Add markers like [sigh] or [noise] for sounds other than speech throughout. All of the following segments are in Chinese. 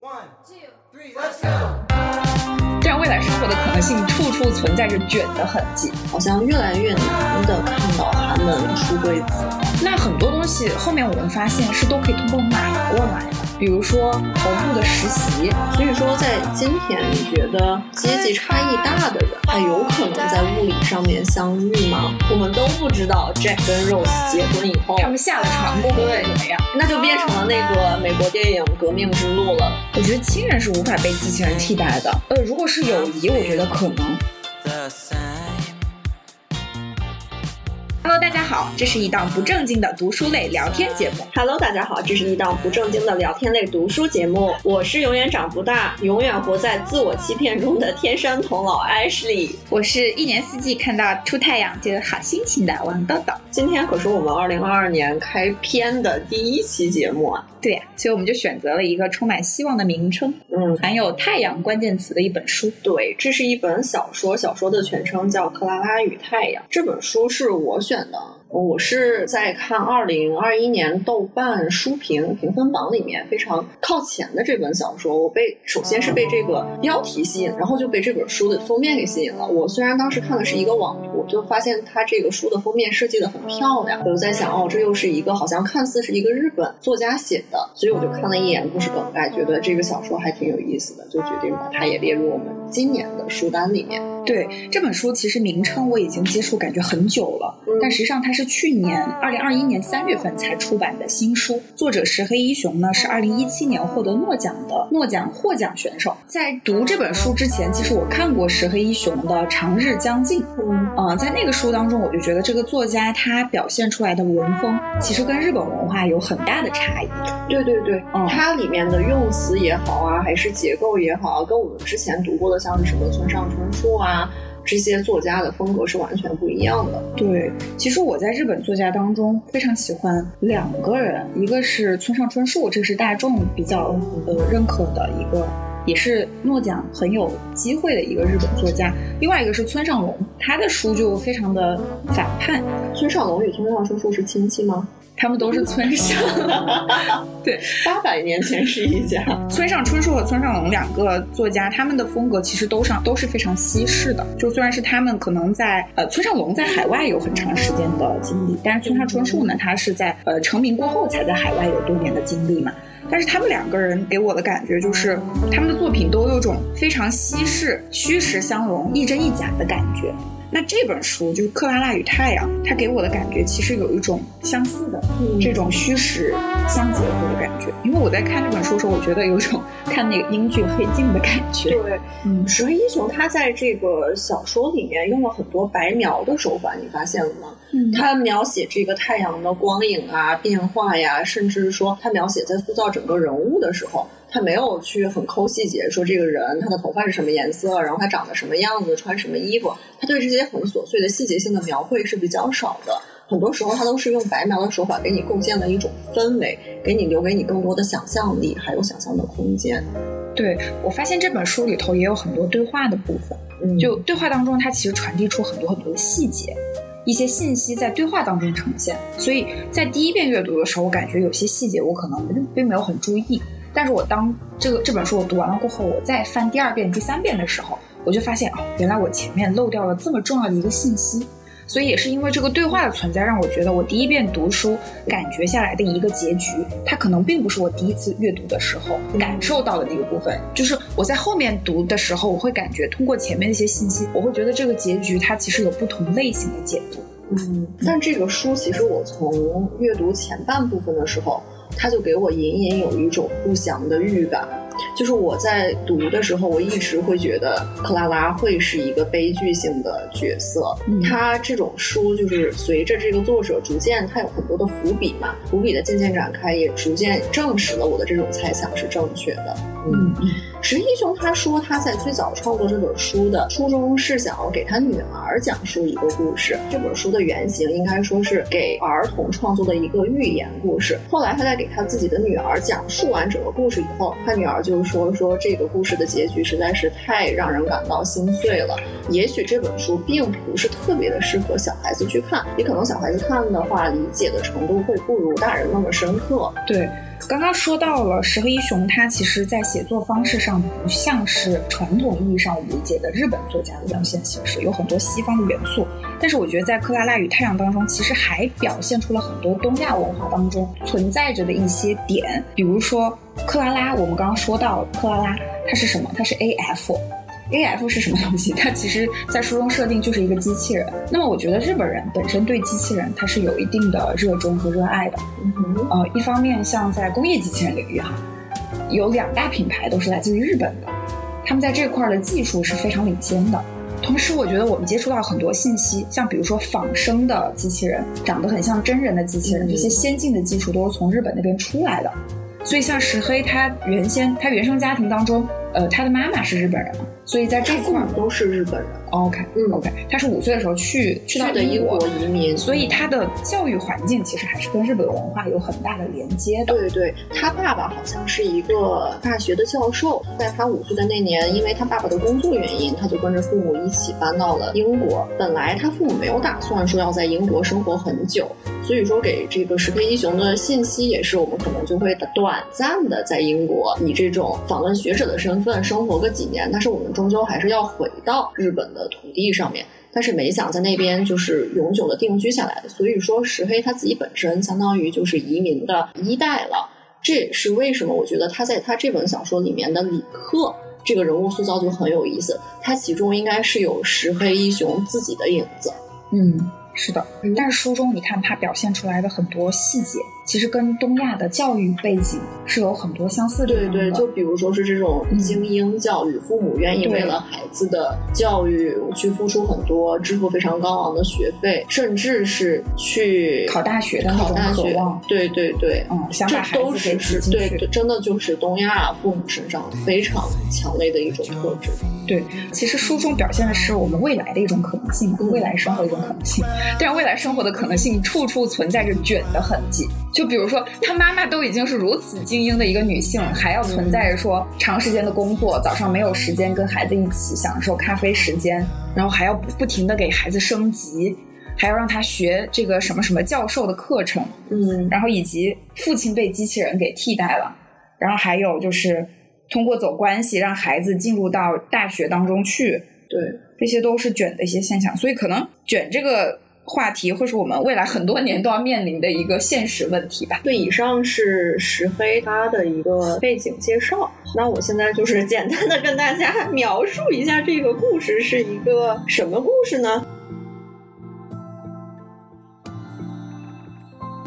One, two, three, let's go. 这样未来生活的可能性处处存在着卷的痕迹，好像越来越难的看到他们出柜子。那很多东西后面我们发现是都可以通过买过来的，比如说头部的实习。所以说，在今天，你觉得阶级差异大的人还有可能在物理上面相遇吗？我们都不知道 Jack 跟 Rose 结婚以后，他们下了船过后会怎么样？那就变成了那个美国电影《革命之路》了。我觉得亲人是无法被机器人替代的。呃，如果是友谊，我觉得可能。Hello，大家好，这是一档不正经的读书类聊天节目。Hello，大家好，这是一档不正经的聊天类读书节目，我是永远长不大、永远活在自我欺骗中的天山童姥 Ashley。我是一年四季看到出太阳就有好心情的王豆豆。今天可是我们二零二二年开篇的第一期节目啊！对呀、所以我们就选择了一个充满希望的名称，嗯，含有太阳关键词的一本书。对，这是一本小说，小说的全称叫《克拉拉与太阳》。这本书是我选的，我是在看二零二一年豆瓣书评评分榜里面非常靠前的这本小说。我被首先是被这个标题吸引，然后就被这本书的封面给吸引了。我虽然当时看的是一个网图，就发现它这个书的封面设计的很漂亮，我就在想，哦，这又是一个好像看似是一个日本作家写的，所以我就看了一眼故事梗概，觉得这个小说还挺有意思的，就决定把它也列入我们今年的书单里面。对这本书，其实名称我已经接触感觉很久了，嗯但实际上它是去年二零二一年三月份才出版的新书。作者石黑一雄呢是二零一七年获得诺奖的诺奖获奖选手。在读这本书之前，其实我看过石黑一雄的《长日将近》，嗯，呃，在那个书当中，我就觉得这个作家他表现出来的文风，其实跟日本文化有很大的差异。对对对，嗯它里面的用词也好啊，还是结构也好啊，跟我们之前读过的像是什么村上春树啊这些作家的风格是完全不一样的。对，其实我在日本作家当中非常喜欢两个人，一个是村上春树，这是大众比较呃认可的一个，也是诺奖很有机会的一个日本作家；另外一个是村上隆，他的书就非常的反叛，村上隆与村上春树是亲戚吗？他们都是村上。[laughs] 对，八百年前是一家。村上春树和村上隆两个作家，他们的风格其实都上都是非常西式的。就虽然是他们可能在呃村上隆在海外有很长时间的经历，但是村上春树呢，他是在呃成名过后才在海外有多年的经历嘛。但是他们两个人给我的感觉就是，他们的作品都有种非常西式、虚实相融、亦真亦假的感觉。那这本书就是《克拉拉与太阳》，它给我的感觉其实有一种相似的嗯这种虚实相结合的感觉。因为我在看这本书的时候，我觉得有一种看那个英剧《黑镜》的感觉。对，嗯，石黑一雄他在这个小说里面用了很多白描的手法，你发现了吗？嗯他描写这个太阳的光影啊、变化呀，甚至是说他描写在塑造整个人物的时候，他没有去很抠细节，说这个人他的头发是什么颜色，然后他长得什么样子，穿什么衣服，他对这些很琐碎的细节性的描绘是比较少的。很多时候，他都是用白描的手法给你构建了一种氛围，给你留给你更多的想象力，还有想象的空间。对我发现这本书里头也有很多对话的部分。嗯就对话当中，它其实传递出很多很多的细节，一些信息在对话当中呈现。所以在第一遍阅读的时候，我感觉有些细节我可能并并没有很注意，但是我当这个这本书我读完了过后，我再翻第二遍、第三遍的时候，我就发现哦，原来我前面漏掉了这么重要的一个信息。所以也是因为这个对话的存在，让我觉得我第一遍读书感觉下来的一个结局，它可能并不是我第一次阅读的时候感受到的那个部分。就是我在后面读的时候，我会感觉通过前面的一些信息，我会觉得这个结局它其实有不同类型的解读。嗯，但这个书其实我从阅读前半部分的时候，它就给我隐隐有一种不祥的预感。就是我在读的时候，我一直会觉得克拉拉会是一个悲剧性的角色。嗯他这种书就是随着这个作者逐渐，他有很多的伏笔嘛，伏笔的渐渐展开，也逐渐证实了我的这种猜想是正确的。嗯嗯石一雄他说他在最早创作这本书的初衷是想要给他女儿讲述一个故事。这本书的原型应该说是给儿童创作的一个寓言故事。后来他在给他自己的女儿讲述完整个故事以后，他女儿就说说这个故事的结局实在是太让人感到心碎了。也许这本书并不是特别的适合小孩子去看，也可能小孩子看的话，理解的程度会不如大人那么深刻。对，刚刚说到了石黑一雄，他其实在写作方式上不像是传统意义上我们理解的日本作家的表现形式，有很多西方的元素。但是我觉得在《克拉拉与太阳》当中，其实还表现出了很多东亚文化当中存在着的一些点，比如说克拉拉，我们刚刚说到克拉拉，它是什么？它是 A F。A F 是什么东西？[laughs] 它其实，在书中设定就是一个机器人。那么，我觉得日本人本身对机器人，它是有一定的热衷和热爱的。嗯，呃，一方面像在工业机器人领域哈，有两大品牌都是来自于日本的，他们在这块儿的技术是非常领先的。同时，我觉得我们接触到很多信息，像比如说仿生的机器人，长得很像真人的机器人，嗯这些先进的技术都是从日本那边出来的。所以，像石黑他原先他原生家庭当中，呃，他的妈妈是日本人嘛，所以在这块儿母都是日本人，，OK 嗯 OK，他是五岁的时候去去到的英国国，移民，所以他的教育环境其实还是跟日本文化有很大的连接的。对对，他爸爸好像是一个大学的教授，在他五岁的那年，因为他爸爸的工作原因，他就跟着父母一起搬到了英国。本来他父母没有打算说要在英国生活很久，所以说给这个石黑一雄的信息也是，我们可能就会短暂的在英国以这种访问学者的身份生活个几年，但是我们终究还是要回到日本的土地上面。但是没想在那边就是永久的定居下来，所以说石黑他自己本身相当于就是移民的一代了。这也是为什么我觉得他在他这本小说里面的李克这个人物塑造就很有意思，他其中应该是有石黑一雄自己的影子。嗯，是的。但是书中你看他表现出来的很多细节，其实跟东亚的教育背景是有很多相似的地方的。对对，就比如说是这种嗯精英教育，父母愿意为了孩子的教育去付出很多，支付非常高昂的学费，甚至是去考大学的考大学。对对对，嗯，想这把孩都子给是。对对，真的就是东亚父母身上非常强烈的一种特质。对，其实书中表现的是我们未来的一种可能性嘛，嗯未来生活的一种可能性。但是未来生活的可能性处处存在着卷的痕迹。就比如说，她妈妈都已经是如此精英的一个女性，还要存在着说长时间的工作，早上没有时间跟孩子一起享受咖啡时间，然后还要不不停的给孩子升级，还要让他学这个什么什么教授的课程，嗯，然后以及父亲被机器人给替代了，然后还有就是通过走关系让孩子进入到大学当中去，对。这些都是卷的一些现象，所以可能卷这个话题会是我们未来很多年都要面临的一个现实问题吧。对，以上是石黑他的一个背景介绍。那我现在就是简单的跟大家 [laughs] 描述一下这个故事是一个什么故事呢？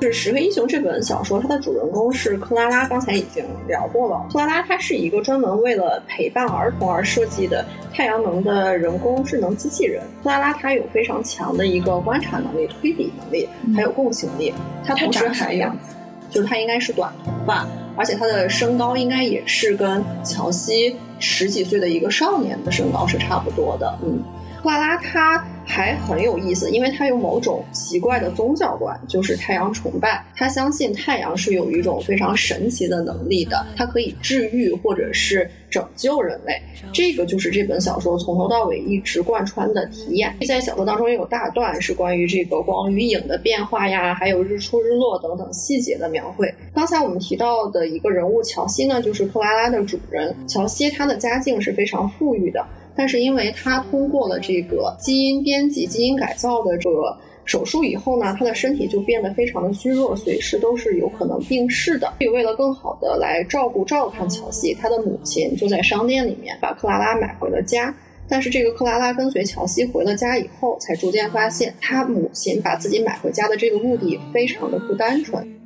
是《石黑英雄》这本小说，它的主人公是克拉拉，刚才已经聊过了。克拉拉她是一个专门为了陪伴儿童而设计的太阳能的人工智能机器人。克拉拉她有非常强的一个观察能力、推理能力，还有共情力。她同时还有样子？就是她应该是短头发，而且她的身高应该也是跟乔西十几岁的一个少年的身高是差不多的。嗯，克拉拉她还很有意思，因为她有某种奇怪的宗教观，就是太阳崇拜。她相信太阳是有一种非常神奇的能力的，它可以治愈或者是拯救人类。这个就是这本小说从头到尾一直贯穿的体验。在小说当中也有大段是关于这个光与影的变化呀，还有日出日落等等细节的描绘。刚才我们提到的一个人物乔西呢，就是克拉拉的主人。乔西他的家境是非常富裕的，但是因为他通过了这个基因编辑、基因改造的这个手术以后呢，他的身体就变得非常的虚弱，随时都是有可能病逝的。所以为了更好的来照顾照看乔西，他的母亲就在商店里面把克拉拉买回了家。但是这个克拉拉跟随乔西回了家以后，才逐渐发现他母亲把自己买回家的这个目的非常的不单纯。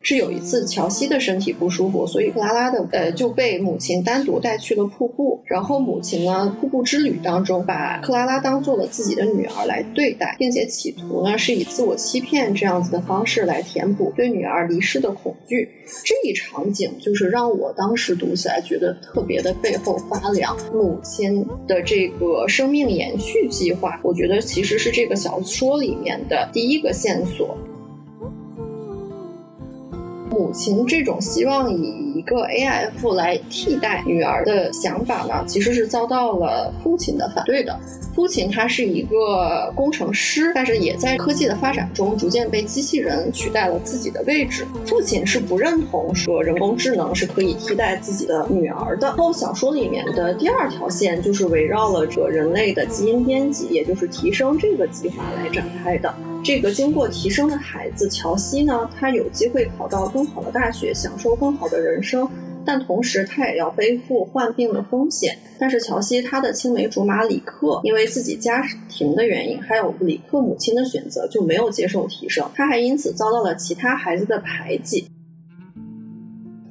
是有一次乔西的身体不舒服，所以克拉拉的呃就被母亲单独带去了瀑布。然后母亲呢，瀑布之旅当中把克拉拉当做了自己的女儿来对待，并且企图呢是以自我欺骗这样子的方式来填补对女儿离世的恐惧。这一场景就是让我当时读起来觉得特别的背后发凉。母亲的这个生命延续计划，我觉得其实是这个小说里面的第一个线索。母亲这种希望以一个 AF 来替代女儿的想法呢，其实是遭到了父亲的反对的。父亲他是一个工程师，但是也在科技的发展中逐渐被机器人取代了自己的位置。父亲是不认同说人工智能是可以替代自己的女儿的。然后小说里面的第二条线就是围绕了这人类的基因编辑，也就是提升这个计划来展开的。这个经过提升的孩子乔西呢，他有机会考到更好的大学，享受更好的人生。但同时，他也要背负患病的风险。但是，乔西他的青梅竹马李克，因为自己家庭的原因，还有李克母亲的选择，就没有接受提升。他还因此遭到了其他孩子的排挤。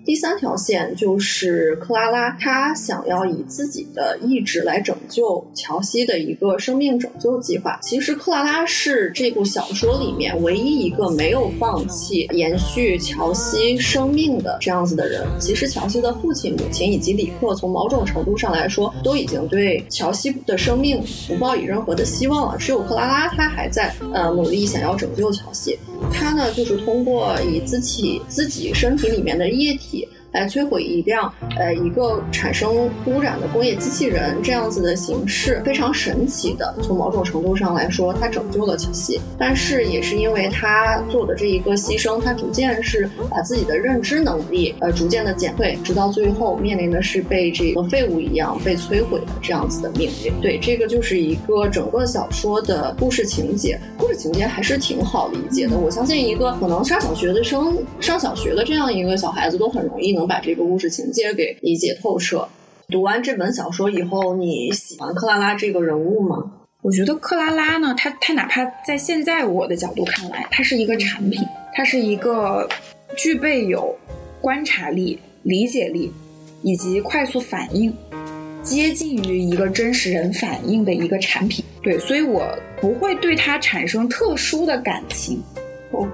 第三条线就是克拉拉，她想要以自己的意志来拯救乔西的一个生命拯救计划。其实，克拉拉是这部小说里面唯一一个没有放弃延续乔西生命的这样子的人。其实，乔西的父亲、母亲以及里克，从某种程度上来说，都已经对乔西的生命不抱以任何的希望了。只有克拉拉，她还在呃努力想要拯救乔西。它呢，就是通过以自己自己身体里面的液体。来摧毁一辆呃一个产生污染的工业机器人这样子的形式非常神奇的，从某种程度上来说，它拯救了乔西，但是也是因为他做的这一个牺牲，他逐渐是把自己的认知能力呃逐渐的减退，直到最后面临的是被这个废物一样被摧毁的这样子的命运。对，这个就是一个整个小说的故事情节，故事情节还是挺好理解的。我相信一个可能上小学的生上小学的这样一个小孩子都很容易能。把这个故事情节给理解透彻。读完这本小说以后，你喜欢克拉拉这个人物吗？我觉得克拉拉呢，她她哪怕在现在我的角度看来，她是一个产品，她是一个具备有观察力、理解力以及快速反应、接近于一个真实人反应的一个产品。对，所以我不会对她产生特殊的感情。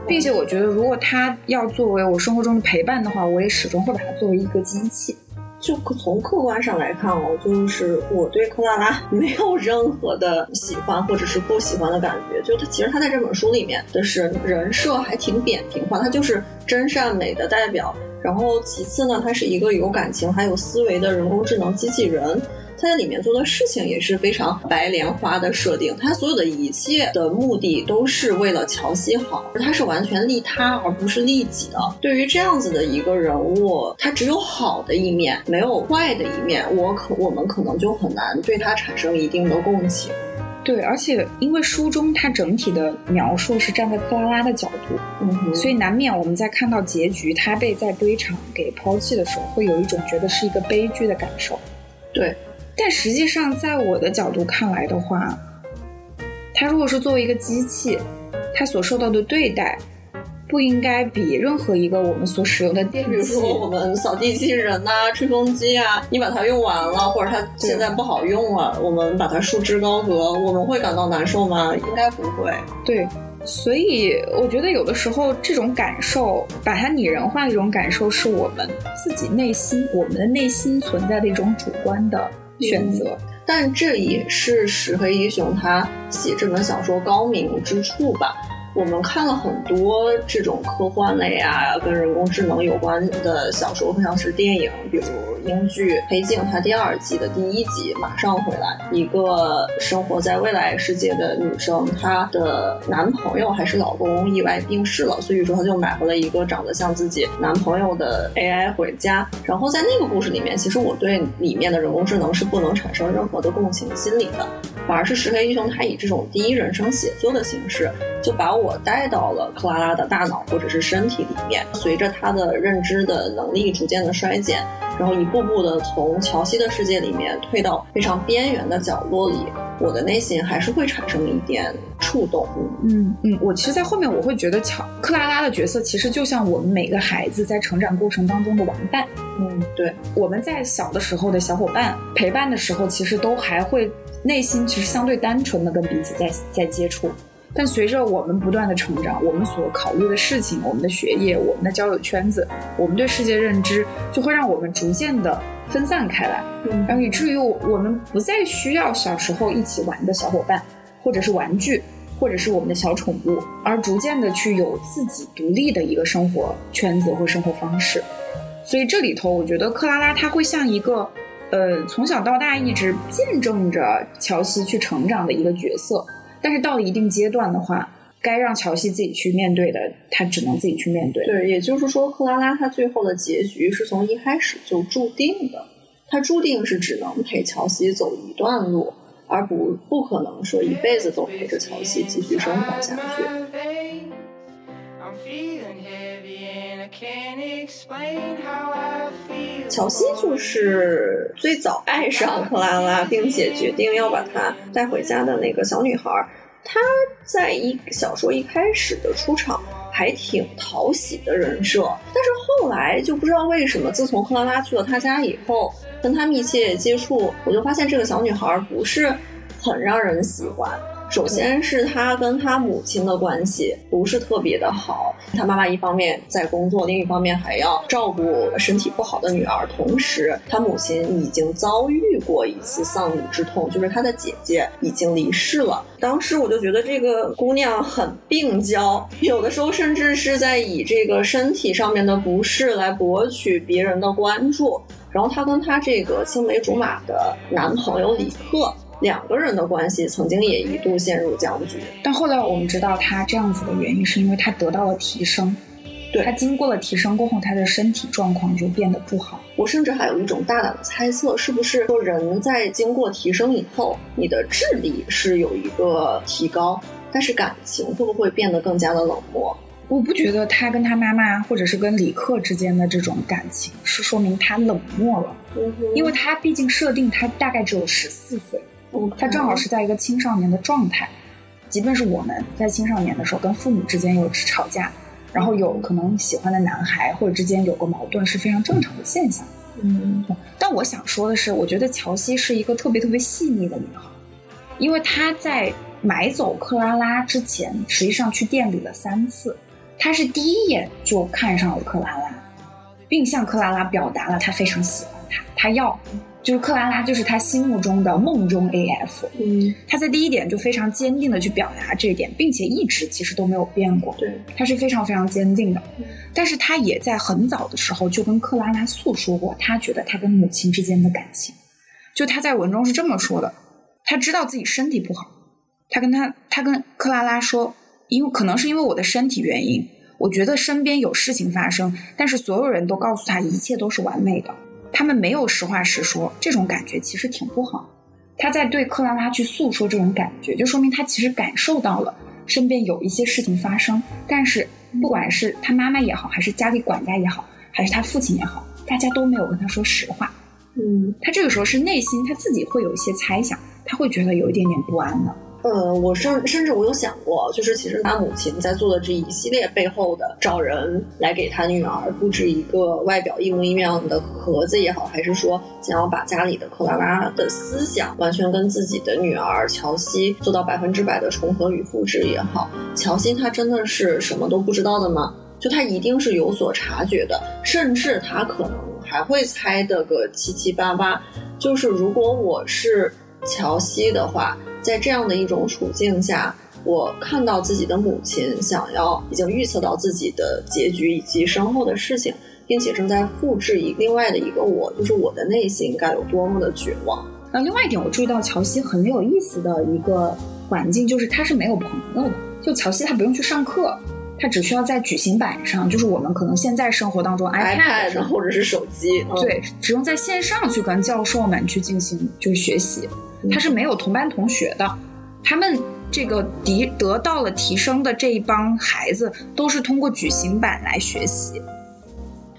并且我觉得，如果他要作为我生活中的陪伴的话，我也始终会把它作为一个机器。就从客观上来看哦，就是我对克拉拉 [laughs] 没有任何的喜欢或者是不喜欢的感觉。就他其实他在这本书里面的人人设还挺扁平化，他就是真善美的代表。然后其次呢，他是一个有感情还有思维的人工智能机器人。他在里面做的事情也是非常白莲花的设定，他所有的一切的目的都是为了乔西好，他是完全利他而不是利己的。对于这样子的一个人物，他只有好的一面，没有坏的一面，我可我们可能就很难对他产生一定的共情。对，而且因为书中他整体的描述是站在克拉拉的角度，嗯，所以难免我们在看到结局他被在堆场给抛弃的时候，会有一种觉得是一个悲剧的感受。对。但实际上，在我的角度看来的话，它如果是作为一个机器，它所受到的对待，不应该比任何一个我们所使用的电器，比如说我们扫地机器人呐、吹风机啊，你把它用完了，或者它现在不好用了，我们把它束之高阁，我们会感到难受吗？应该不会。对，所以我觉得有的时候这种感受，把它拟人化的一种感受，是我们自己内心，我们的内心存在的一种主观的。选择，但这也是石黑一雄他写这本小说高明之处吧。我们看了很多这种科幻类啊，跟人工智能有关的小说，像是电影，比如英剧《黑镜》，它第二季的第一集马上回来，一个生活在未来世界的女生，她的男朋友还是老公意外病逝了，所以说她就买回了一个长得像自己男朋友的 AI 回家。然后在那个故事里面，其实我对里面的人工智能是不能产生任何的共情心理的，反而是石黑一雄他以这种第一人称写作的形式，就把我。我带到了克拉拉的大脑或者是身体里面，随着他的认知的能力逐渐的衰减，然后一步步的从乔西的世界里面退到非常边缘的角落里，我的内心还是会产生一点触动。嗯嗯，我其实，在后面我会觉得乔克拉拉的角色其实就像我们每个孩子在成长过程当中的玩伴。嗯，对，我们在小的时候的小伙伴陪伴的时候，其实都还会内心其实相对单纯的跟彼此在在接触。但随着我们不断的成长，我们所考虑的事情、我们的学业、我们的交友圈子、我们对世界认知，就会让我们逐渐的分散开来，然后以至于我们不再需要小时候一起玩的小伙伴，或者是玩具。或者是我们的小宠物，而逐渐的去有自己独立的一个生活圈子或生活方式。所以这里头，我觉得克拉拉她会像一个，呃，从小到大一直见证着乔西去成长的一个角色。但是到了一定阶段的话，该让乔西自己去面对的，他只能自己去面对。对，也就是说，克拉拉她最后的结局是从一开始就注定的，她注定是只能陪乔西走一段路，而不不可能说一辈子都陪着乔西继续生活下去。乔西就是最早爱上克拉拉，并且决定要把她带回家的那个小女孩。她在一小说一开始的出场还挺讨喜的人设，但是后来就不知道为什么，自从克拉拉去了他家以后，跟她密切接触，我就发现这个小女孩不是很让人喜欢。首先是她跟她母亲的关系不是特别的好，她妈妈一方面在工作，另一方面还要照顾身体不好的女儿，同时她母亲已经遭遇过一次丧女之痛，就是她的姐姐已经离世了。当时我就觉得这个姑娘很病娇，有的时候甚至是在以这个身体上面的不适来博取别人的关注。然后她跟她这个青梅竹马的男朋友李克。两个人的关系曾经也一度陷入僵局，但后来我们知道，他这样子的原因是因为他得到了提升。对他经过了提升过后，他的身体状况就变得不好。我甚至还有一种大胆的猜测，是不是说人在经过提升以后，你的智力是有一个提高，但是感情会不会变得更加的冷漠？我不觉得他跟他妈妈或者是跟李克之间的这种感情是说明他冷漠了，因为他毕竟设定他大概只有十四岁，他正好是在一个青少年的状态。即便是我们在青少年的时候，跟父母之间有吵架，然后有可能喜欢的男孩或者之间有个矛盾，是非常正常的现象。嗯，但我想说的是，我觉得乔西是一个特别特别细腻的女孩，因为她在买走克拉拉之前，实际上去店里了三次。她是第一眼就看上了克拉拉，并向克拉拉表达了她非常喜欢她，她要就是克拉拉就是他心目中的梦中 AF。嗯，他在第一点就非常坚定的去表达这一点，并且一直其实都没有变过。对，他是非常非常坚定的，但是他也在很早的时候就跟克拉拉诉说过，他觉得他跟母亲之间的感情。就他在文中是这么说的：他知道自己身体不好，他跟他他跟克拉拉说，因为可能是因为我的身体原因，我觉得身边有事情发生，但是所有人都告诉他一切都是完美的，他们没有实话实说，这种感觉其实挺不好。他在对克拉拉去诉说这种感觉，就说明他其实感受到了身边有一些事情发生，但是不管是他妈妈也好，还是家里管家也好，还是他父亲也好，大家都没有跟他说实话。嗯，他这个时候是内心他自己会有一些猜想，他会觉得有一点点不安的。呃，我甚甚至我有想过，就是其实他母亲在做的这一系列背后的找人来给他女儿复制一个外表一模一样的盒子也好，还是说想要把家里的克拉拉的思想完全跟自己的女儿乔西做到百分之百的重合与复制也好，乔西她真的是什么都不知道的吗？就她一定是有所察觉的，甚至她可能还会猜的个七七八八。就是如果我是乔西的话，在这样的一种处境下，我看到自己的母亲想要已经预测到自己的结局以及身后的事情，并且正在复制一另外的一个我，就是我的内心该有多么的绝望。那另外一点，我注意到乔西很有意思的一个环境，就是他是没有朋友的。就乔西他不用去上课，他只需要在举行板上，就是我们可能现在生活当中 iPad 上或者是手机，嗯、对，只用在线上去跟教授们去进行就是学习，他是没有同班同学的，他们这个得得到了提升的这一帮孩子，都是通过举行板来学习。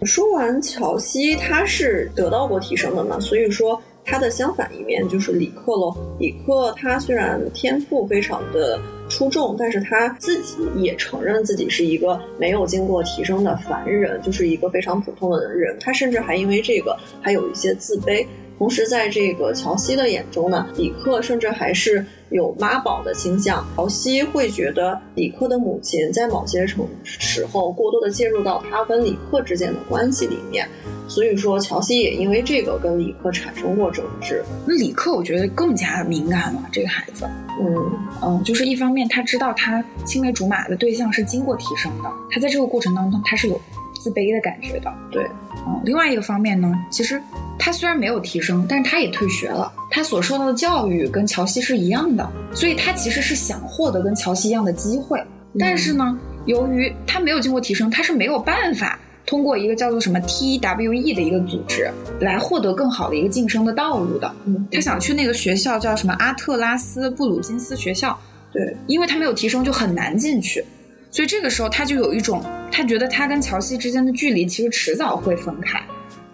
说完乔西，他是得到过提升的嘛，所以说他的相反一面就是李克喽。李克他虽然天赋非常的出众，但是他自己也承认自己是一个没有经过提升的凡人，就是一个非常普通的人。他甚至还因为这个还有一些自卑。同时，在这个乔西的眼中呢，李克甚至还是有妈宝的倾向。乔西会觉得李克的母亲在某些程时候过多的介入到他跟李克之间的关系里面，所以说乔西也因为这个跟李克产生过争执。那李克我觉得更加敏感了，这个孩子，嗯嗯，就是一方面他知道他青梅竹马的对象是经过提升的，他在这个过程当中他是有自卑的感觉的，对，嗯，另外一个方面呢，其实他虽然没有提升，但是他也退学了，他所受到的教育跟乔西是一样的，所以他其实是想获得跟乔西一样的机会，但是呢，由于他没有经过提升，他是没有办法通过一个叫做什么 TWE 的一个组织来获得更好的一个晋升的道路的。嗯，他想去那个学校叫什么阿特拉斯布鲁金斯学校，对，因为他没有提升就很难进去，所以这个时候他就有一种，他觉得他跟乔西之间的距离其实迟早会分开，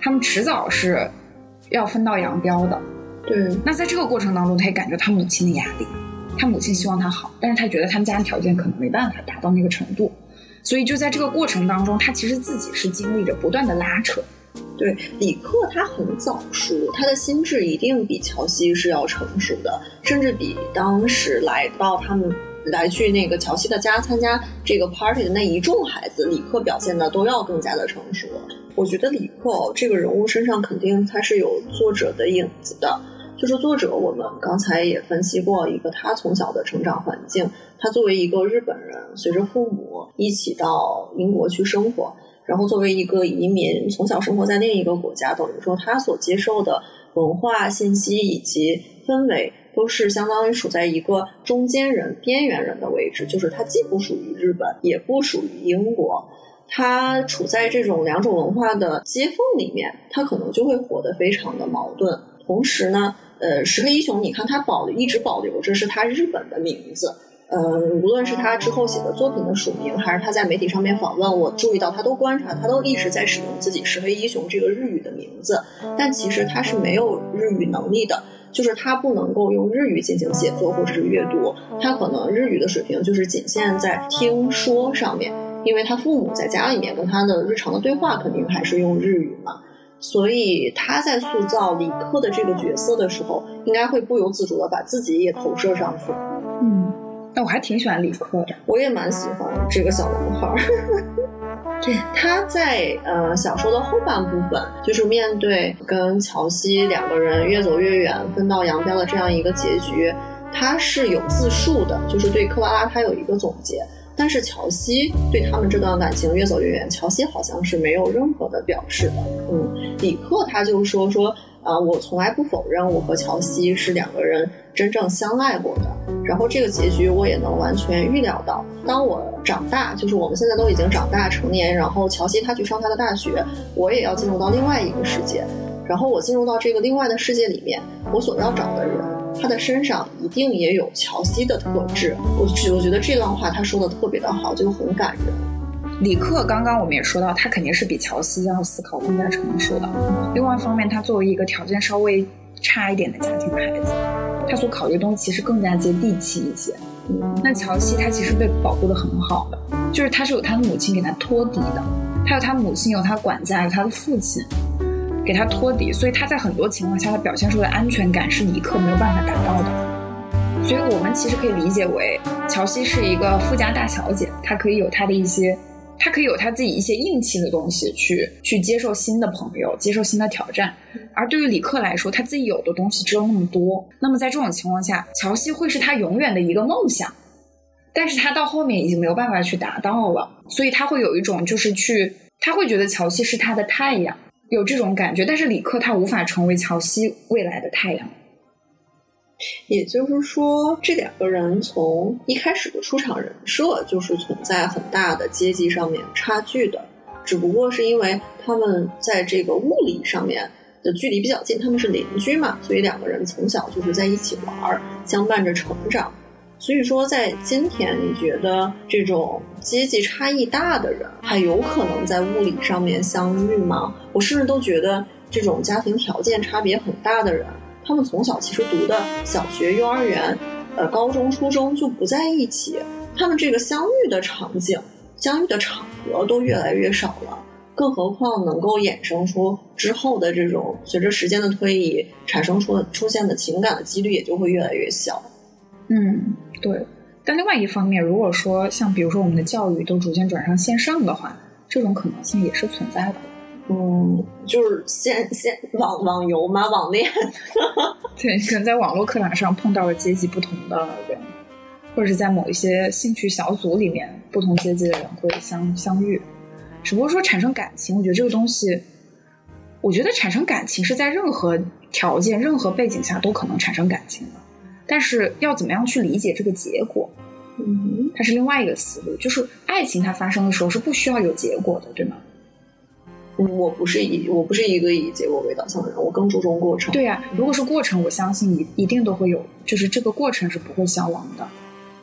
他们迟早是要分道扬镳的。对，那在这个过程当中，他也感觉他母亲的压力，他母亲希望他好，但是他觉得他们家庭条件可能没办法达到那个程度，所以就在这个过程当中，他其实自己是经历着不断的拉扯。对，李克他很早熟，他的心智一定比乔西是要成熟的，甚至比当时来到他们来去那个乔西的家参加这个 party 的那一众孩子，李克表现的都要更加的成熟。我觉得李克这个人物身上肯定他是有作者的影子的，就是作者我们刚才也分析过一个他从小的成长环境，他作为一个日本人，随着父母一起到英国去生活。然后作为一个移民，从小生活在另一个国家，等于说他所接受的文化信息以及氛围，都是相当于处在一个中间人、边缘人的位置，就是他既不属于日本，也不属于英国，他处在这种两种文化的接缝里面，他可能就会活得非常的矛盾。同时呢，呃，石黑一雄，你看他保一直保留着是他日本的名字。呃，无论是他之后写的作品的署名，还是他在媒体上面访问，我注意到他都观察，他都一直在使用自己石黑一雄这个日语的名字，但其实他是没有日语能力的，就是他不能够用日语进行写作或者是阅读，他可能日语的水平就是仅限在听说上面，因为他父母在家里面跟他的日常的对话肯定还是用日语嘛，所以他在塑造李克的这个角色的时候，应该会不由自主的把自己也投射上去。嗯，但我还挺喜欢李克的。我也蛮喜欢这个小男孩儿。对，[laughs] 他在呃小说的后半部分，就是面对跟乔西两个人越走越远、分道扬镳的这样一个结局，他是有自述的，就是对科拉拉他有一个总结。但是乔西对他们这段感情越走越远，乔西好像是没有任何的表示的。嗯，李克他就说说啊、我从来不否认我和乔西是两个人真正相爱过的。然后这个结局我也能完全预料到。当我长大，就是我们现在都已经长大成年，然后乔西他去上他的大学，我也要进入到另外一个世界。然后我进入到这个另外的世界里面，我所要找的人，他的身上一定也有乔西的特质。我我觉得这段话他说的特别的好，就很感人。李克刚刚我们也说到，他肯定是比乔西要思考更加成熟的。另外一方面，他作为一个条件稍微差一点的家庭的孩子，他所考虑的东西其实更加接地气一些。那乔西他其实被保护的很好的，就是他是有他的母亲给他托底的，他有他母亲，有他管家，有他的父亲给他托底，所以他在很多情况下他表现出的安全感是李克没有办法达到的。所以我们其实可以理解为，乔西是一个富家大小姐，她可以有她的一些，她可以有她自己一些硬气的东西去去接受新的朋友，接受新的挑战。而对于李克来说，他自己有的东西只有那么多。那么在这种情况下，乔西会是他永远的一个梦想，但是他到后面已经没有办法去达到了，所以他会有一种就是去，他会觉得乔西是他的太阳，有这种感觉。但是李克他无法成为乔西未来的太阳。也就是说，这两个人从一开始的出场人设就是存在很大的阶级上面差距的，只不过是因为他们在这个物理上面的距离比较近，他们是邻居嘛，所以两个人从小就是在一起玩，相伴着成长。所以说，在今天，你觉得这种阶级差异大的人还有可能在物理上面相遇吗？我甚至都觉得，这种家庭条件差别很大的人，他们从小其实读的小学、幼儿园、呃高中、初中就不在一起，他们这个相遇的场景、相遇的场合都越来越少了。更何况能够衍生出之后的这种随着时间的推移产生出出现的情感的几率也就会越来越小。嗯，对。但另外一方面，如果说像比如说我们的教育都逐渐转向线上的话，这种可能性也是存在的。嗯，就是线线网网游嘛，网恋。对，可能在网络课堂上碰到了阶级不同的人，或者是在某一些兴趣小组里面，不同阶级的人会相相遇。只不过说产生感情，我觉得这个东西，我觉得产生感情是在任何条件、任何背景下都可能产生感情的。但是要怎么样去理解这个结果，嗯，它是另外一个思路。就是爱情它发生的时候是不需要有结果的，对吗？嗯，我不是以我不是一个以结果为导向的人，我更注重过程。对呀、如果是过程，我相信一一定都会有，就是这个过程是不会消亡的。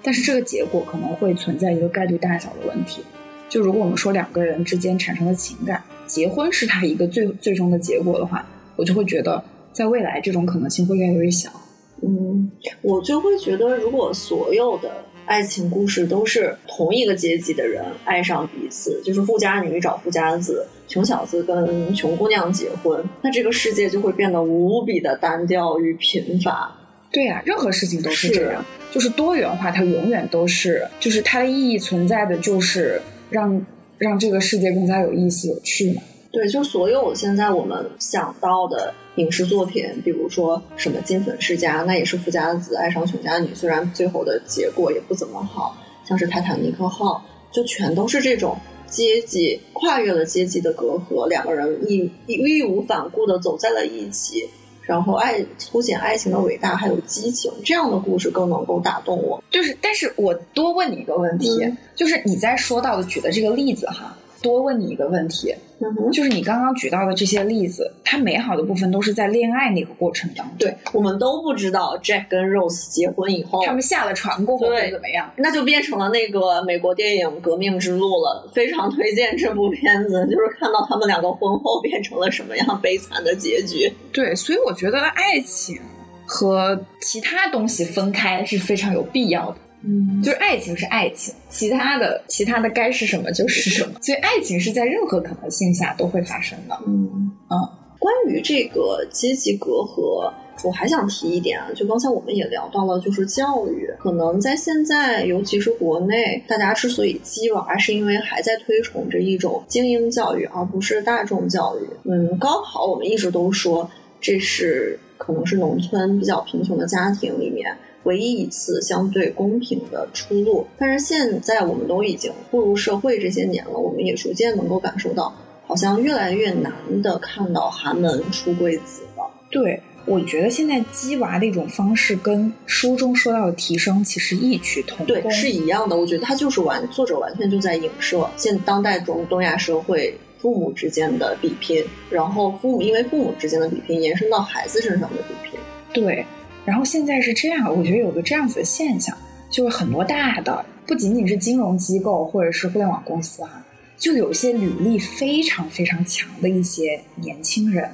但是这个结果可能会存在一个概率大小的问题。就如果我们说两个人之间产生了情感，结婚是他一个最最终的结果的话，我就会觉得在未来这种可能性会越来越小。嗯，我就会觉得，如果所有的爱情故事都是同一个阶级的人爱上彼此，就是富家女找富家子，穷小子跟穷姑娘结婚，那这个世界就会变得无比的单调与贫乏。对呀、任何事情都是是这样，就是多元化，它永远都是，就是它的意义存在的就是让让这个世界更加有意思、有趣嘛。对，就所有现在我们想到的影视作品，比如说什么金粉世家，那也是富家子爱上穷家女，虽然最后的结果也不怎么好，像是泰坦尼克号，就全都是这种阶级跨越了阶级的隔阂，两个人义义义无反顾的走在了一起，然后爱凸显爱情的伟大还有激情，这样的故事更能够打动我。就是，但是我多问你一个问题，嗯就是你在说到的举的这个例子哈，多问你一个问题，嗯，就是你刚刚举到的这些例子，它美好的部分都是在恋爱那个过程当中，对我们都不知道 Jack 跟 Rose 结婚以后，他们下了船过后会怎么样？那就变成了那个美国电影《革命之路》了，非常推荐这部片子，[laughs] 就是看到他们两个婚后变成了什么样悲惨的结局。对，所以我觉得爱情和其他东西分开是非常有必要的。嗯就是爱情是爱情，其他的其他的该是什么就是什么，所以爱情是在任何可能性下都会发生的。嗯嗯，关于这个阶级隔阂，我还想提一点啊，就刚才我们也聊到了，就是教育，可能在现在，尤其是国内，大家之所以鸡娃，是因为还在推崇着一种精英教育，而不是大众教育。嗯，高考我们一直都说这是可能是农村比较贫穷的家庭里面。唯一一次相对公平的出路，但是现在我们都已经步入社会这些年了，我们也逐渐能够感受到，好像越来越难的看到寒门出贵子了。对，我觉得现在鸡娃的一种方式跟书中说到的提升其实异曲同工。对，是一样的。我觉得他就是完作者完全就在影射现当代中东亚社会父母之间的比拼，然后父母因为父母之间的比拼延伸到孩子身上的比拼。对，然后现在是这样，我觉得有个这样子的现象，就是很多大的不仅仅是金融机构或者是互联网公司啊，就有些履历非常非常强的一些年轻人，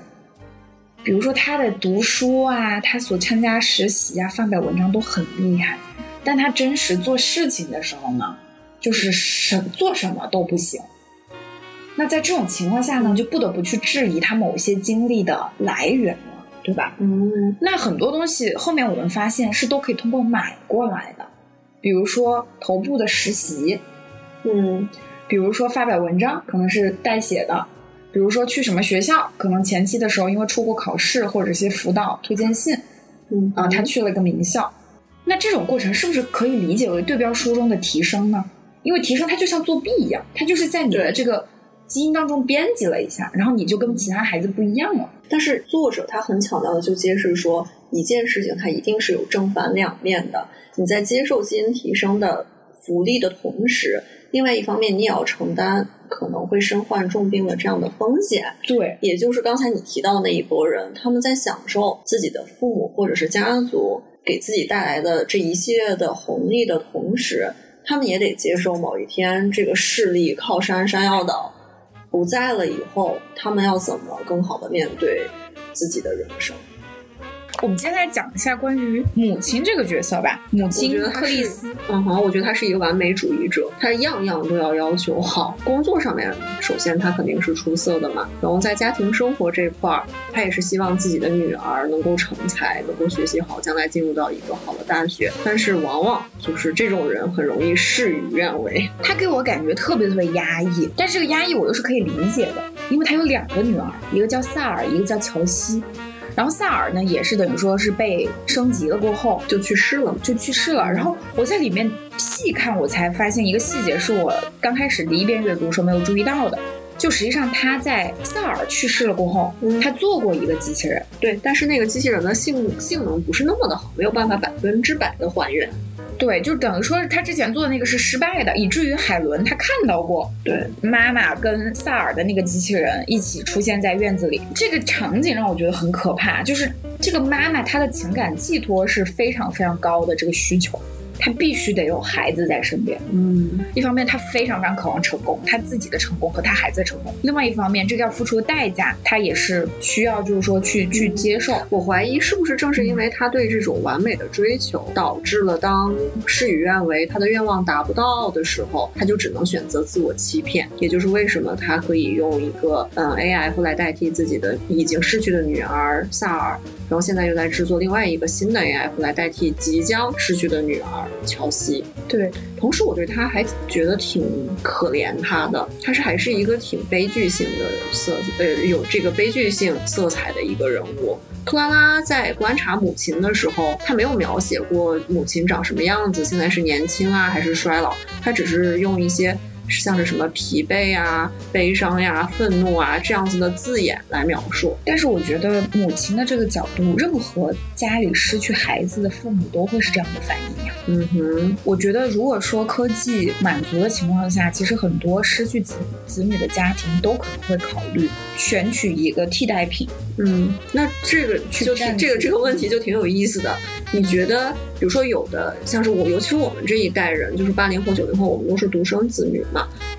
比如说他的读书啊，他所参加实习啊，发表文章都很厉害，但他真实做事情的时候呢，就是什做什么都不行。那在这种情况下呢，就不得不去质疑他某些经历的来源，对吧？嗯。那很多东西后面我们发现是都可以通过买过来的，比如说头部的实习，嗯。比如说发表文章可能是代写的，比如说去什么学校，可能前期的时候因为出国考试或者一些辅导推荐信嗯。啊，他去了一个名校，那这种过程是不是可以理解为对标书中的提升呢？因为提升它就像作弊一样，它就是在你的这个基因当中编辑了一下，然后你就跟其他孩子不一样了。但是作者他很巧妙的就揭示说，一件事情它一定是有正反两面的。你在接受基因提升的福利的同时，另外一方面你也要承担可能会身患重病的这样的风险。对，也就是刚才你提到的那一拨人，他们在享受自己的父母或者是家族给自己带来的这一系列的红利的同时，他们也得接受某一天这个势力靠山山要倒不在了以后，他们要怎么更好的面对自己的人生？我们接下来讲一下关于母亲这个角色吧。母亲克里斯，，嗯哼，我觉得她是一个完美主义者，她样样都要要求好。工作上面，首先她肯定是出色的嘛，然后在家庭生活这块儿，她也是希望自己的女儿能够成才，能够学习好，将来进入到一个好的大学。但是往往就是这种人很容易事与愿违。她给我感觉特别特别压抑，但是这个压抑我又是可以理解的，因为她有两个女儿，一个叫萨尔，一个叫乔西。然后萨尔呢，也是等于说是被升级了过后就去世了。就去世了。然后我在里面细看，我才发现一个细节，是我刚开始第一遍阅读的时候没有注意到的。就实际上他在萨尔去世了过后，嗯他做过一个机器人，对，但是那个机器人的性性能不是那么的好，没有办法百分之百的还原。对，就等于说他之前做的那个是失败的，以至于海伦他看到过对，妈妈跟萨尔的那个机器人一起出现在院子里，这个场景让我觉得很可怕。就是这个妈妈她的情感寄托是非常非常高的这个需求，她必须得有孩子在身边。嗯，一方面，他非常非常渴望成功，他自己的成功和他孩子的成功；另外一方面，这个要付出的代价，他也是需要就是说去去接受。我怀疑是不是正是因为他对这种完美的追求，导致了当事与愿违，他的愿望达不到的时候，他就只能选择自我欺骗。也就是为什么他可以用一个嗯 AF 来代替自己的已经逝去的女儿萨尔，然后现在又在制作另外一个新的 AF 来代替即将逝去的女儿乔西。对，同时，我对他还觉得挺可怜他的，他是还是一个挺悲剧性的色，呃，有这个悲剧性色彩的一个人物。克拉拉在观察母亲的时候，她没有描写过母亲长什么样子，现在是年轻啊还是衰老，她只是用一些像是什么疲惫啊、悲伤呀、愤怒啊这样子的字眼来描述。但是我觉得母亲的这个角度，任何家里失去孩子的父母都会是这样的反应呀。嗯哼，我觉得，如果说科技满足的情况下，其实很多失去子子女的家庭都可能会考虑选取一个替代品。嗯，那这个就这个这个问题就挺有意思的。你觉得，比如说有的像是我，尤其是我们这一代人，就是八零后、九零后，我们都是独生子女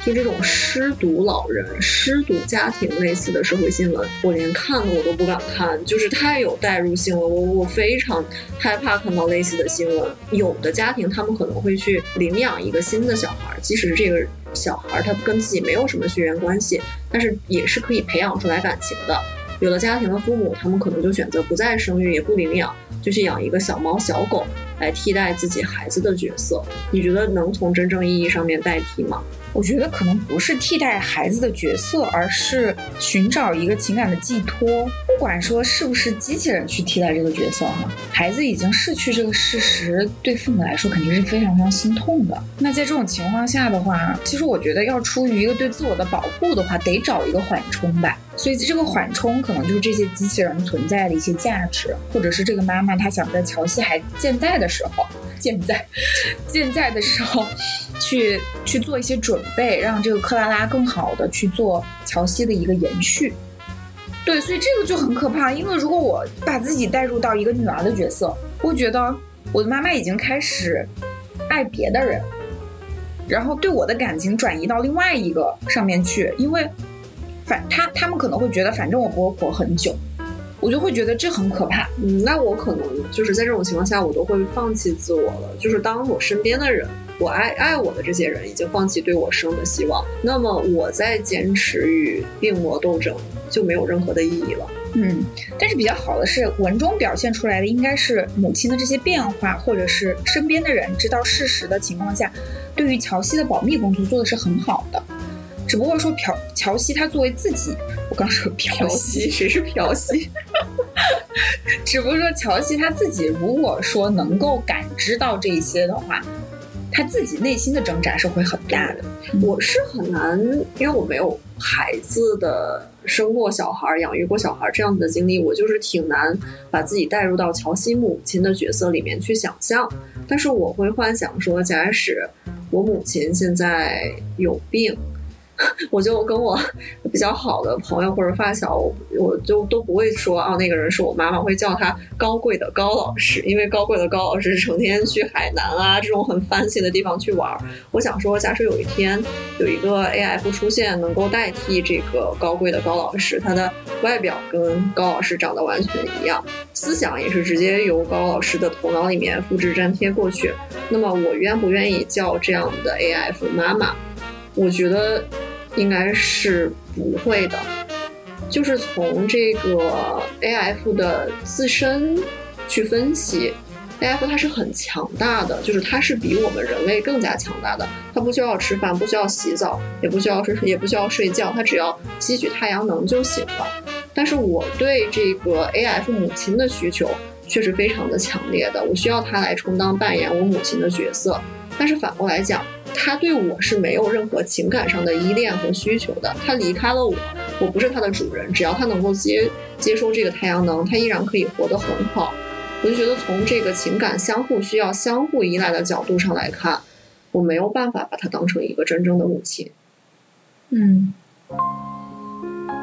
就这种失独老人、失独家庭类似的社会新闻，我连看我都不敢看，就是太有代入性了。我我非常害怕看到类似的新闻。有的家庭他们可能会去领养一个新的小孩，即使是这个小孩他跟自己没有什么血缘关系，但是也是可以培养出来感情的。有的家庭的父母，他们可能就选择不再生育，也不领养，就去养一个小猫、小狗来替代自己孩子的角色。你觉得能从真正意义上面代替吗？我觉得可能不是替代孩子的角色，而是寻找一个情感的寄托。不管说是不是机器人去替代这个角色哈，孩子已经逝去这个事实，对父母来说肯定是非常非常心痛的。那在这种情况下的话，其实我觉得要出于一个对自我的保护的话，得找一个缓冲吧。所以这个缓冲可能就是这些机器人存在的一些价值，或者是这个妈妈她想在乔西还健在的的时候，健在 [laughs] 健在的时候。去去做一些准备，让这个克拉拉更好的去做乔西的一个延续。对，所以这个就很可怕，因为如果我把自己带入到一个女儿的角色，我会觉得我的妈妈已经开始爱别的人，然后对我的感情转移到另外一个上面去，因为反他他们可能会觉得，反正我不会活很久，我就会觉得这很可怕。嗯，那我可能就是在这种情况下，我都会放弃自我了。就是当我身边的人，我爱爱我的这些人已经放弃对我生的希望，那么我在坚持与病魔斗争就没有任何的意义了。嗯，但是比较好的是，文中表现出来的应该是母亲的这些变化，或者是身边的人知道事实的情况下，对于乔西的保密工作做的是很好的。只不过说朴乔西他作为自己，我刚说朴西，谁是朴西？[laughs] 只不过说乔西他自己如果说能够感知到这一些的话，他自己内心的挣扎是会很大的。我是很难，因为我没有孩子的生过小孩、养育过小孩这样子的经历，我就是挺难把自己带入到乔西母亲的角色里面去想象。但是我会幻想说，假使我母亲现在有病，[laughs] 我就跟我比较好的朋友或者发小，我就都不会说啊，那个人是我妈妈，会叫他高贵的高老师，因为高贵的高老师成天去海南啊这种很 fancy 的地方去玩。我想说，假设有一天有一个 AF 出现，能够代替这个高贵的高老师，他的外表跟高老师长得完全一样，思想也是直接由高老师的头脑里面复制粘贴过去，那么我愿不愿意叫这样的 AF 妈妈？我觉得。应该是不会的，就是从这个 A F 的自身去分析，A F 它是很强大的，就是它是比我们人类更加强大的，它不需要吃饭，不需要洗澡，也不需要睡，也不需要睡觉，它只要吸取太阳能就行了。但是我对这个 A F 母亲的需求却是非常的强烈的，我需要它来充当扮演我母亲的角色。但是反过来讲。他对我是没有任何情感上的依恋和需求的。他离开了我，我不是他的主人。只要他能够接接收这个太阳能，他依然可以活得很好。我就觉得从这个情感相互需要、相互依赖的角度上来看，我没有办法把他当成一个真正的母亲。嗯，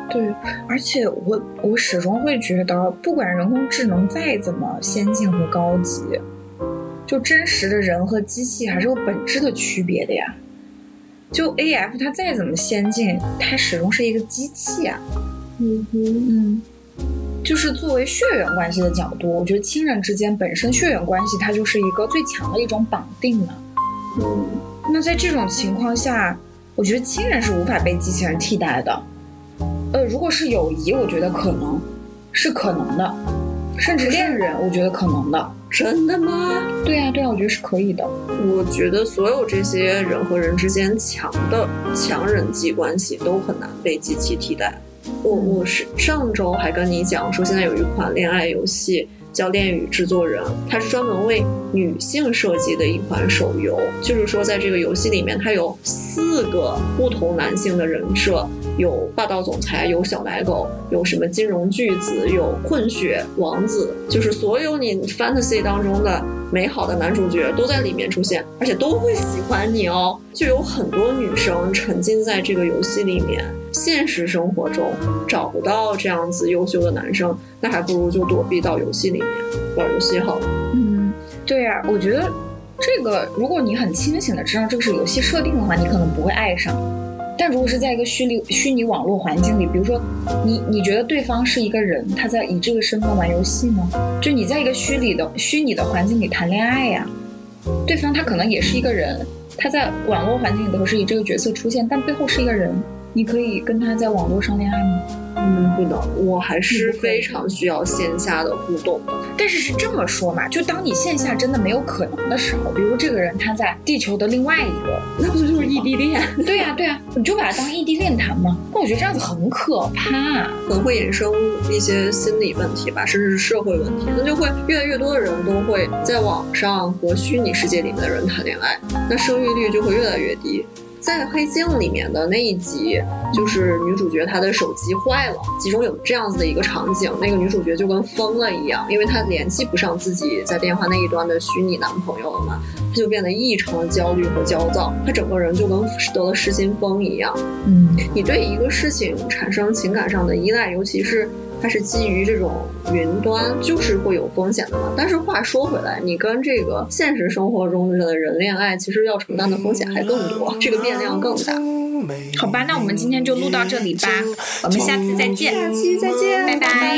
对，而且我我始终会觉得，不管人工智能再怎么先进和高级。就真实的人和机器还是有本质的区别的呀。就 A F 它再怎么先进，它始终是一个机器啊。嗯哼，嗯，就是作为血缘关系的角度，我觉得亲人之间本身血缘关系它就是一个最强的一种绑定嘛。嗯，那在这种情况下，我觉得亲人是无法被机器人替代的。呃，如果是友谊，我觉得可能是可能的，甚至恋人，我觉得可能的。真的吗？对呀，对呀，我觉得是可以的。我觉得所有这些人和人之间强的强人际关系都很难被机器替代。我我是上周还跟你讲说，现在有一款恋爱游戏叫《恋与制作人》，它是专门为女性设计的一款手游。就是说，在这个游戏里面，它有四个不同男性的人设。有霸道总裁，有小奶狗，有什么金融巨子，有混血王子，就是所有你 fantasy 当中的美好的男主角都在里面出现，而且都会喜欢你哦。就有很多女生沉浸在这个游戏里面，现实生活中找不到这样子优秀的男生，那还不如就躲避到游戏里面玩游戏好了。嗯，对呀，我觉得这个如果你很清醒的知道这个是游戏设定的话，你可能不会爱上。但如果是在一个虚拟虚拟网络环境里，比如说，你你觉得对方是一个人，他在以这个身份玩游戏吗？就你在一个虚拟的虚拟的环境里谈恋爱呀，对方他可能也是一个人，他在网络环境里头是以这个角色出现，但背后是一个人，你可以跟他在网络上恋爱吗？嗯，不能，我还是非常需要线下的互动。但是是这么说嘛，就当你线下真的没有可能的时候，比如这个人他在地球的另外一个，那不就是异地恋？[laughs] 对呀对呀，你就把它当异地恋谈嘛。那我觉得这样子很可怕，可能会衍生一些心理问题吧，甚至是社会问题。那就会越来越多的人都会在网上和虚拟世界里面的人谈恋爱，那生育率就会越来越低。在《黑镜》里面的那一集，就是女主角她的手机坏了，其中有这样子的一个场景，那个女主角就跟疯了一样，因为她联系不上自己在电话那一端的虚拟男朋友了嘛，她就变得异常的焦虑和焦躁，她整个人就跟得了失心疯一样。嗯，你对一个事情产生情感上的依赖，尤其是。它是基于这种云端，就是会有风险的嘛。但是话说回来，你跟这个现实生活中的人恋爱，其实要承担的风险还更多，这个变量更大。好吧，那我们今天就录到这里吧，我们下次再见，下期再见，拜拜。